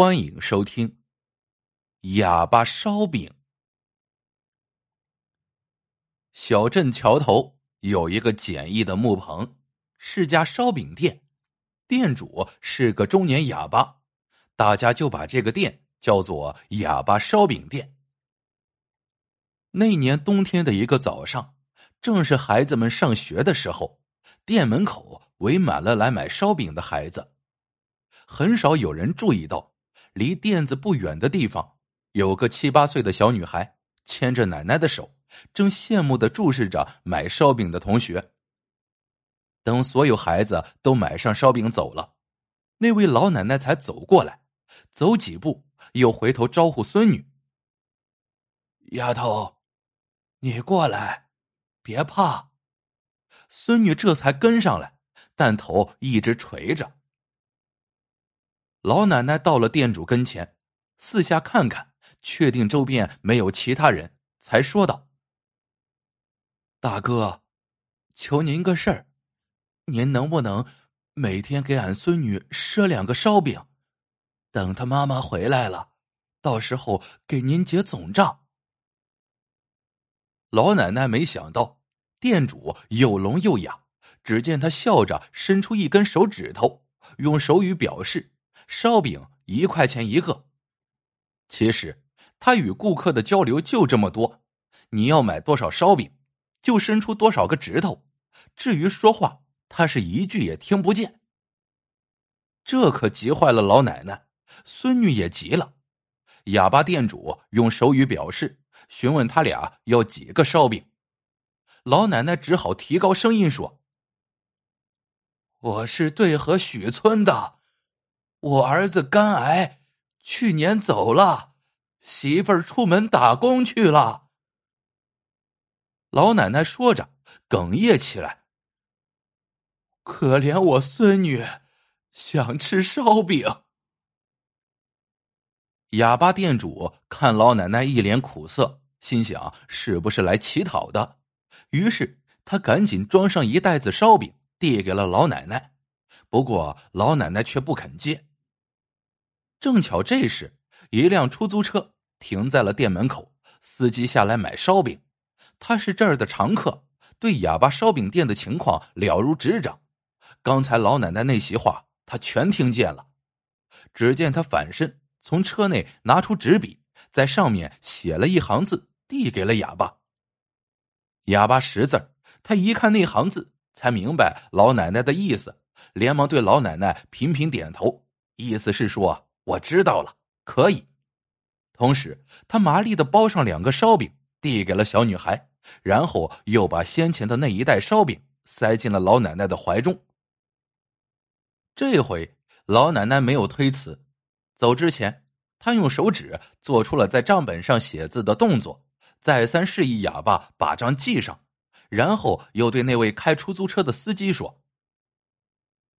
欢迎收听《哑巴烧饼》。小镇桥头有一个简易的木棚，是家烧饼店，店主是个中年哑巴，大家就把这个店叫做“哑巴烧饼店”。那年冬天的一个早上，正是孩子们上学的时候，店门口围满了来买烧饼的孩子，很少有人注意到。离店子不远的地方，有个七八岁的小女孩牵着奶奶的手，正羡慕的注视着买烧饼的同学。等所有孩子都买上烧饼走了，那位老奶奶才走过来，走几步又回头招呼孙女：“丫头，你过来，别怕。”孙女这才跟上来，但头一直垂着。老奶奶到了店主跟前，四下看看，确定周边没有其他人，才说道：“大哥，求您个事儿，您能不能每天给俺孙女赊两个烧饼？等她妈妈回来了，到时候给您结总账。”老奶奶没想到店主又聋又哑，只见他笑着伸出一根手指头，用手语表示。烧饼一块钱一个。其实他与顾客的交流就这么多，你要买多少烧饼，就伸出多少个指头。至于说话，他是一句也听不见。这可急坏了老奶奶，孙女也急了。哑巴店主用手语表示，询问他俩要几个烧饼。老奶奶只好提高声音说：“我是对河许村的。”我儿子肝癌，去年走了，媳妇儿出门打工去了。老奶奶说着，哽咽起来。可怜我孙女，想吃烧饼。哑巴店主看老奶奶一脸苦涩，心想是不是来乞讨的？于是他赶紧装上一袋子烧饼，递给了老奶奶。不过老奶奶却不肯接。正巧这时，一辆出租车停在了店门口，司机下来买烧饼。他是这儿的常客，对哑巴烧饼店的情况了如指掌。刚才老奶奶那席话，他全听见了。只见他反身从车内拿出纸笔，在上面写了一行字，递给了哑巴。哑巴识字他一看那行字，才明白老奶奶的意思，连忙对老奶奶频频点头，意思是说。我知道了，可以。同时，他麻利的包上两个烧饼，递给了小女孩，然后又把先前的那一袋烧饼塞进了老奶奶的怀中。这回老奶奶没有推辞，走之前，她用手指做出了在账本上写字的动作，再三示意哑巴把账记上，然后又对那位开出租车的司机说：“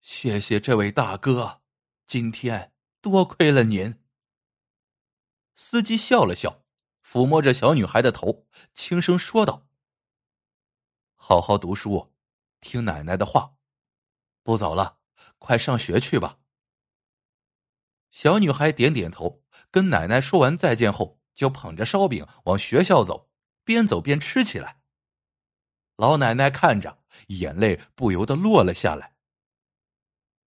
谢谢这位大哥，今天。”多亏了您。司机笑了笑，抚摸着小女孩的头，轻声说道：“好好读书，听奶奶的话，不早了，快上学去吧。”小女孩点点头，跟奶奶说完再见后，就捧着烧饼往学校走，边走边吃起来。老奶奶看着，眼泪不由得落了下来。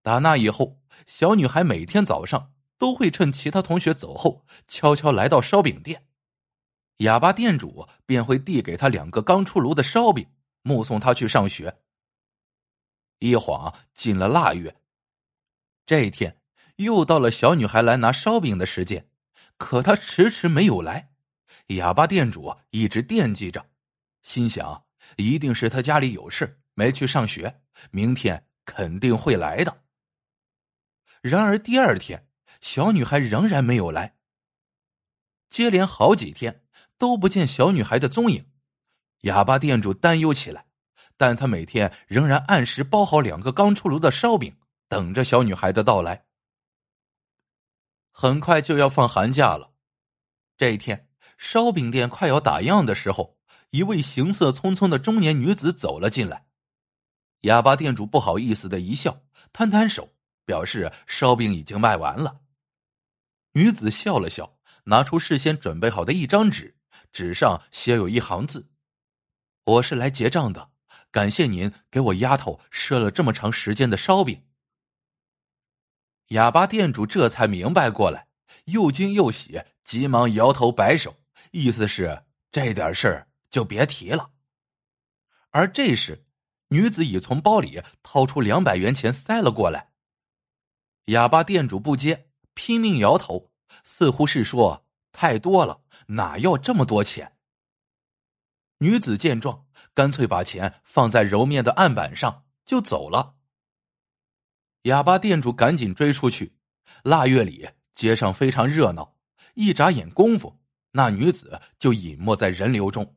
打那以后。小女孩每天早上都会趁其他同学走后，悄悄来到烧饼店，哑巴店主便会递给她两个刚出炉的烧饼，目送她去上学。一晃进了腊月，这一天又到了小女孩来拿烧饼的时间，可她迟迟没有来，哑巴店主一直惦记着，心想一定是她家里有事没去上学，明天肯定会来的。然而第二天，小女孩仍然没有来。接连好几天都不见小女孩的踪影，哑巴店主担忧起来。但他每天仍然按时包好两个刚出炉的烧饼，等着小女孩的到来。很快就要放寒假了，这一天，烧饼店快要打烊的时候，一位行色匆匆的中年女子走了进来。哑巴店主不好意思的一笑，摊摊手。表示烧饼已经卖完了。女子笑了笑，拿出事先准备好的一张纸，纸上写有一行字：“我是来结账的，感谢您给我丫头赊了这么长时间的烧饼。”哑巴店主这才明白过来，又惊又喜，急忙摇头摆手，意思是这点事儿就别提了。而这时，女子已从包里掏出两百元钱塞了过来。哑巴店主不接，拼命摇头，似乎是说太多了，哪要这么多钱？女子见状，干脆把钱放在揉面的案板上就走了。哑巴店主赶紧追出去。腊月里街上非常热闹，一眨眼功夫，那女子就隐没在人流中。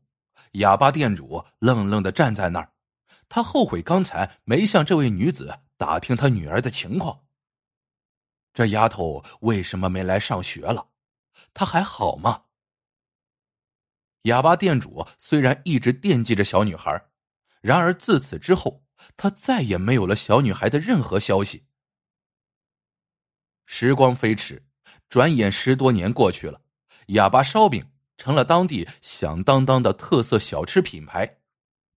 哑巴店主愣愣的站在那儿，他后悔刚才没向这位女子打听他女儿的情况。这丫头为什么没来上学了？她还好吗？哑巴店主虽然一直惦记着小女孩，然而自此之后，他再也没有了小女孩的任何消息。时光飞驰，转眼十多年过去了，哑巴烧饼成了当地响当当的特色小吃品牌，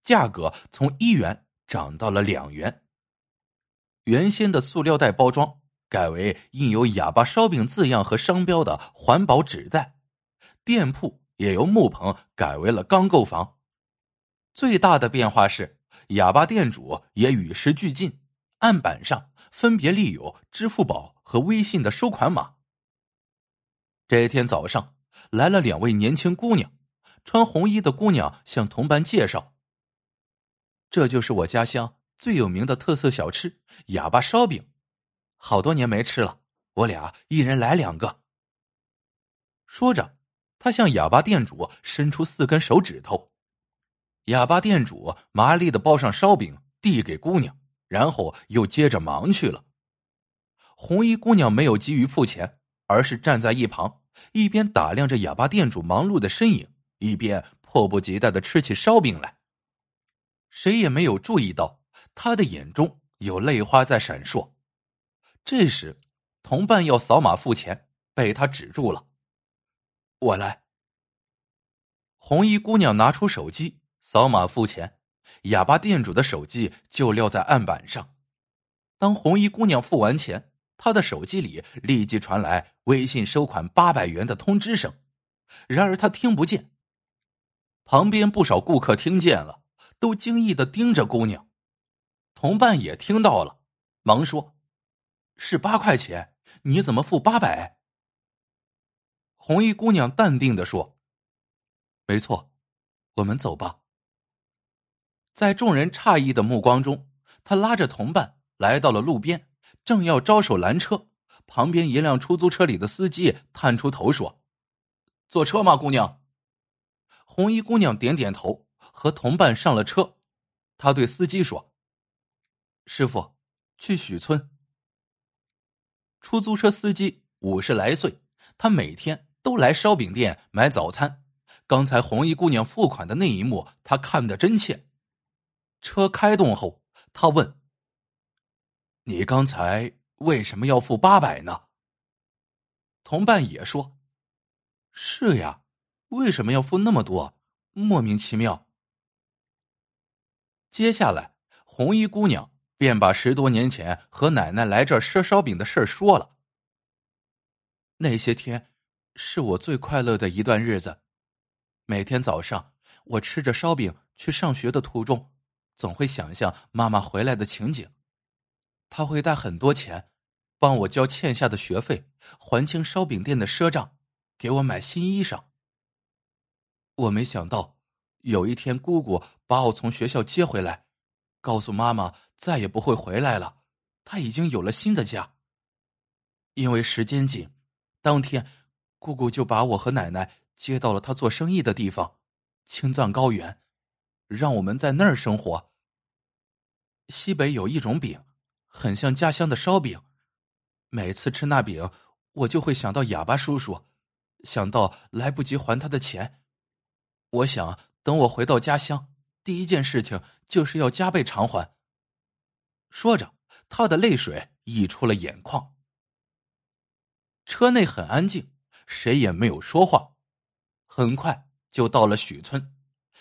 价格从一元涨到了两元。原先的塑料袋包装。改为印有“哑巴烧饼”字样和商标的环保纸袋，店铺也由木棚改为了钢构房。最大的变化是，哑巴店主也与时俱进，案板上分别立有支付宝和微信的收款码。这一天早上，来了两位年轻姑娘，穿红衣的姑娘向同伴介绍：“这就是我家乡最有名的特色小吃——哑巴烧饼。”好多年没吃了，我俩一人来两个。说着，他向哑巴店主伸出四根手指头。哑巴店主麻利的包上烧饼，递给姑娘，然后又接着忙去了。红衣姑娘没有急于付钱，而是站在一旁，一边打量着哑巴店主忙碌的身影，一边迫不及待的吃起烧饼来。谁也没有注意到，他的眼中有泪花在闪烁。这时，同伴要扫码付钱，被他止住了。我来。红衣姑娘拿出手机扫码付钱，哑巴店主的手机就撂在案板上。当红衣姑娘付完钱，她的手机里立即传来微信收款八百元的通知声。然而她听不见。旁边不少顾客听见了，都惊异的盯着姑娘。同伴也听到了，忙说。是八块钱，你怎么付八百？红衣姑娘淡定的说：“没错，我们走吧。”在众人诧异的目光中，他拉着同伴来到了路边，正要招手拦车，旁边一辆出租车里的司机探出头说：“坐车吗，姑娘？”红衣姑娘点点头，和同伴上了车。他对司机说：“师傅，去许村。”出租车司机五十来岁，他每天都来烧饼店买早餐。刚才红衣姑娘付款的那一幕，他看得真切。车开动后，他问：“你刚才为什么要付八百呢？”同伴也说：“是呀，为什么要付那么多？莫名其妙。”接下来，红衣姑娘。便把十多年前和奶奶来这儿赊烧饼的事说了。那些天是我最快乐的一段日子，每天早上我吃着烧饼去上学的途中，总会想象妈妈回来的情景。她会带很多钱，帮我交欠下的学费，还清烧饼店的赊账，给我买新衣裳。我没想到有一天姑姑把我从学校接回来。告诉妈妈再也不会回来了，她已经有了新的家。因为时间紧，当天姑姑就把我和奶奶接到了她做生意的地方——青藏高原，让我们在那儿生活。西北有一种饼，很像家乡的烧饼，每次吃那饼，我就会想到哑巴叔叔，想到来不及还他的钱。我想等我回到家乡。第一件事情就是要加倍偿还。说着，他的泪水溢出了眼眶。车内很安静，谁也没有说话。很快就到了许村，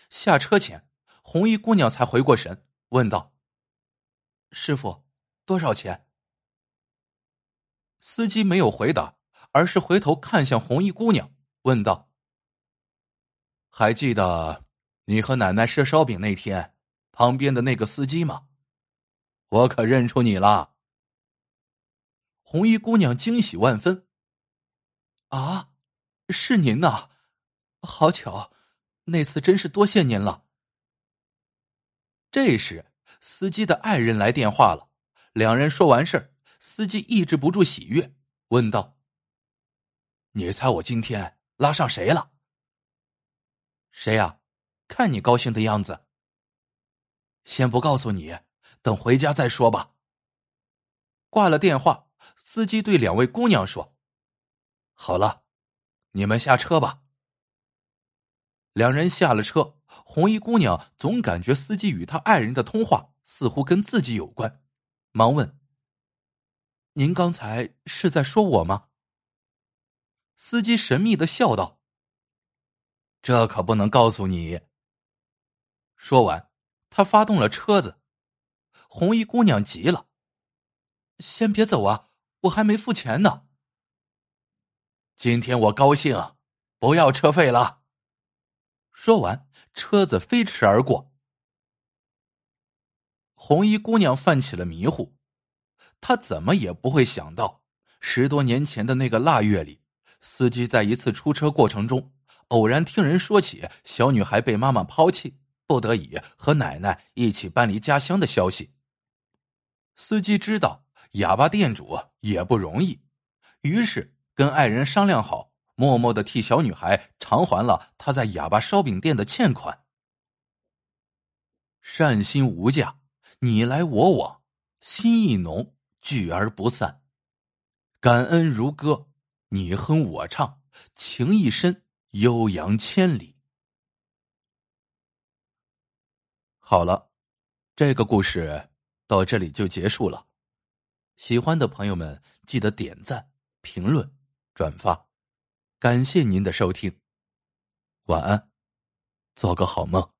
下车前，红衣姑娘才回过神，问道：“师傅，多少钱？”司机没有回答，而是回头看向红衣姑娘，问道：“还记得你和奶奶赊烧饼那天旁边的那个司机吗？我可认出你了。”红衣姑娘惊喜万分。啊，是您呐！好巧，那次真是多谢您了。这时，司机的爱人来电话了。两人说完事儿，司机抑制不住喜悦，问道：“你猜我今天拉上谁了？”“谁呀？看你高兴的样子。”“先不告诉你，等回家再说吧。”挂了电话，司机对两位姑娘说：“好了，你们下车吧。”两人下了车，红衣姑娘总感觉司机与他爱人的通话似乎跟自己有关，忙问：“您刚才是在说我吗？”司机神秘的笑道：“这可不能告诉你。”说完，他发动了车子。红衣姑娘急了：“先别走啊，我还没付钱呢。”今天我高兴，不要车费了。说完，车子飞驰而过。红衣姑娘犯起了迷糊，她怎么也不会想到，十多年前的那个腊月里，司机在一次出车过程中，偶然听人说起小女孩被妈妈抛弃，不得已和奶奶一起搬离家乡的消息。司机知道哑巴店主也不容易，于是跟爱人商量好。默默的替小女孩偿还了她在哑巴烧饼店的欠款。善心无价，你来我往，心意浓，聚而不散。感恩如歌，你哼我唱，情意深，悠扬千里。好了，这个故事到这里就结束了。喜欢的朋友们记得点赞、评论、转发。感谢您的收听，晚安，做个好梦。